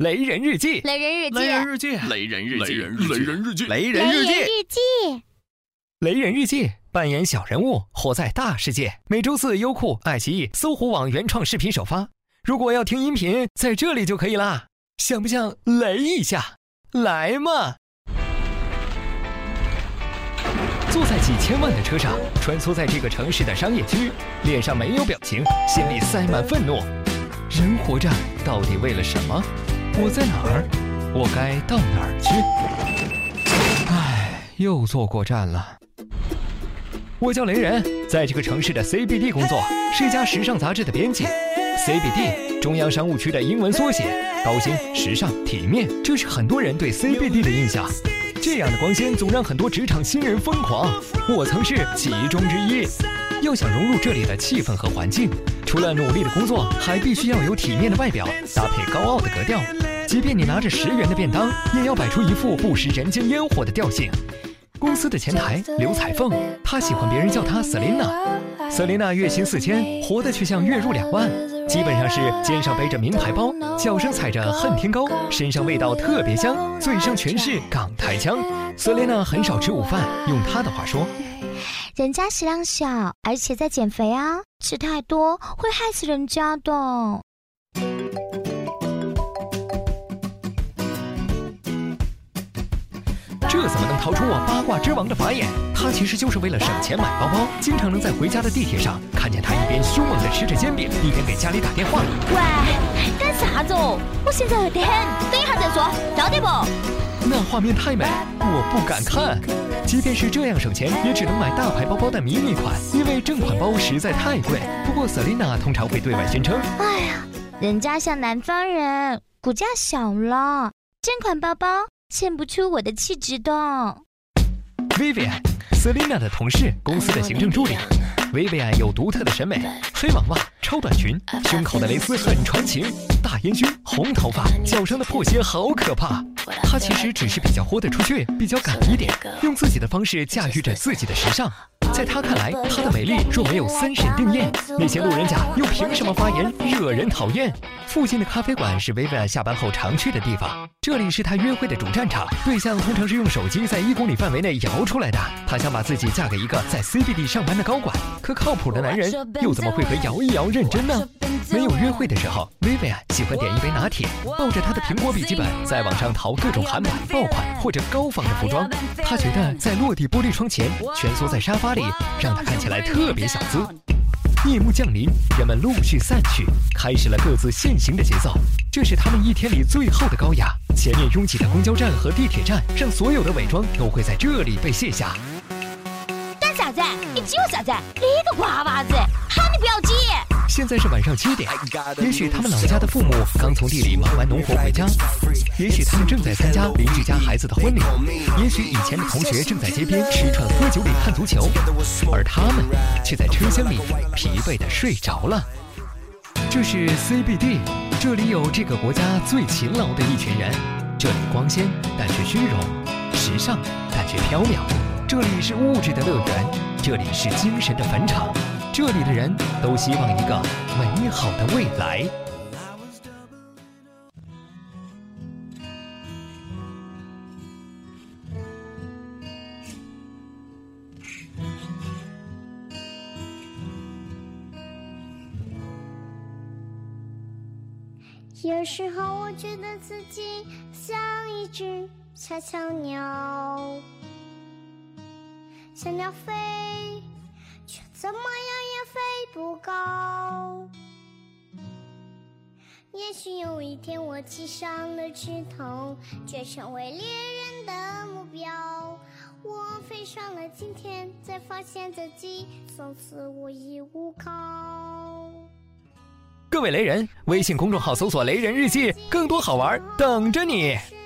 雷人日记，雷人日记，雷人日记，雷人日记，雷人日记，雷人日记，日记，雷人日记，扮演小人物，活在大世界。每周四，优酷、爱奇艺、搜狐网原创视频首发。如果要听音频，在这里就可以啦。想不想雷一下？来嘛！坐在几千万的车上，穿梭在这个城市的商业区，脸上没有表情，心里塞满愤怒。人活着到底为了什么？我在哪儿？我该到哪儿去？唉，又坐过站了。我叫雷人，在这个城市的 CBD 工作，是一家时尚杂志的编辑。CBD 中央商务区的英文缩写，高薪、时尚、体面，这是很多人对 CBD 的印象。这样的光鲜总让很多职场新人疯狂，我曾是其中之一。要想融入这里的气氛和环境，除了努力的工作，还必须要有体面的外表，搭配高傲的格调。即便你拿着十元的便当，也要摆出一副不食人间烟火的调性。公司的前台刘彩凤，她喜欢别人叫她 Selina。Selina 月薪四千，活的却像月入两万，基本上是肩上背着名牌包，脚上踩着恨天高，身上味道特别香，嘴上全是港台腔。Selina 很少吃午饭，用她的话说，人家食量小，而且在减肥啊，吃太多会害死人家的。这怎么能逃出我八卦之王的法眼？他其实就是为了省钱买包包，经常能在回家的地铁上看见他一边凶猛地吃着煎饼，一边给家里打电话。喂，干啥子哦？我现在饿得很，等一下再说，要得不？那画面太美，我不敢看。即便是这样省钱，也只能买大牌包包的迷你款，因为正款包实在太贵。不过 Selina 通常会对外宣称：哎呀，人家像南方人，骨架小了，正款包包衬不出我的气质的。Vivian，Selina 的同事，公司的行政助理。Vivian 有独特的审美，黑网袜、超短裙，胸口的蕾丝很传情，大烟熏、红头发，脚上的破鞋好可怕。她其实只是比较豁得出去，比较敢一点，用自己的方式驾驭着自己的时尚。在她看来，她的美丽若没有三审定验，那些路人甲又凭什么发言惹人讨厌？附近的咖啡馆是 Vivian 下班后常去的地方，这里是她约会的主战场，对象通常是用手机在一公里范围内摇出来的。她想把自己嫁给一个在 CBD 上班的高管，可靠谱的男人又怎么会和摇一摇认真呢？没有约会的时候，Vivian 喜欢点一杯拿铁，抱着她的苹果笔记本，在网上淘各种韩版爆款或者高仿的服装。她觉得在落地玻璃窗前蜷缩在沙发里，让他看起来特别小资。夜幕降临，人们陆续散去，开始了各自现行的节奏。这是他们一天里最后的高雅。前面拥挤的公交站和地铁站，让所有的伪装都会在这里被卸下。干啥子？你急我啥子？你个瓜娃子，喊你不要急。现在是晚上七点，也许他们老家的父母刚从地里忙完农活回家，也许他们正在参加邻居家孩子的婚礼，也许以前的同学正在街边吃串喝酒里看足球，而他们却在车厢里疲惫的睡着了。这是 CBD，这里有这个国家最勤劳的一群人，这里光鲜但却虚荣，时尚但却缥缈，这里是物质的乐园，这里是精神的坟场。这里的人都希望一个美好的未来。有时候我觉得自己像一只小小鸟，小鸟飞，却怎么样也飞不高。也许有一天我栖上了枝头，却成为猎人的目标。我飞上了今天，才发现自己从此无依无靠。各位雷人，微信公众号搜索“雷人日记”，更多好玩等着你。是